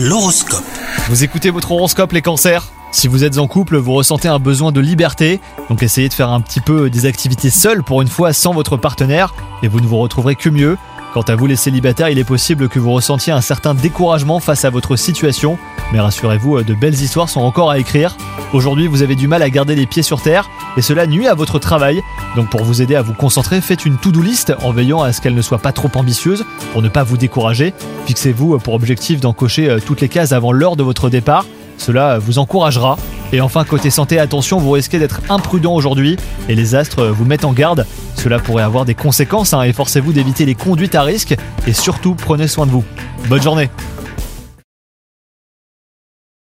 L'horoscope. Vous écoutez votre horoscope les cancers? Si vous êtes en couple, vous ressentez un besoin de liberté, donc essayez de faire un petit peu des activités seules pour une fois sans votre partenaire, et vous ne vous retrouverez que mieux. Quant à vous les célibataires, il est possible que vous ressentiez un certain découragement face à votre situation, mais rassurez-vous, de belles histoires sont encore à écrire. Aujourd'hui, vous avez du mal à garder les pieds sur terre, et cela nuit à votre travail. Donc pour vous aider à vous concentrer, faites une to-do list en veillant à ce qu'elle ne soit pas trop ambitieuse, pour ne pas vous décourager. Fixez-vous pour objectif d'encocher euh, toutes les cases avant l'heure de votre départ. Cela vous encouragera. Et enfin, côté santé, attention, vous risquez d'être imprudent aujourd'hui et les astres vous mettent en garde. Cela pourrait avoir des conséquences hein, et forcez-vous d'éviter les conduites à risque et surtout prenez soin de vous. Bonne journée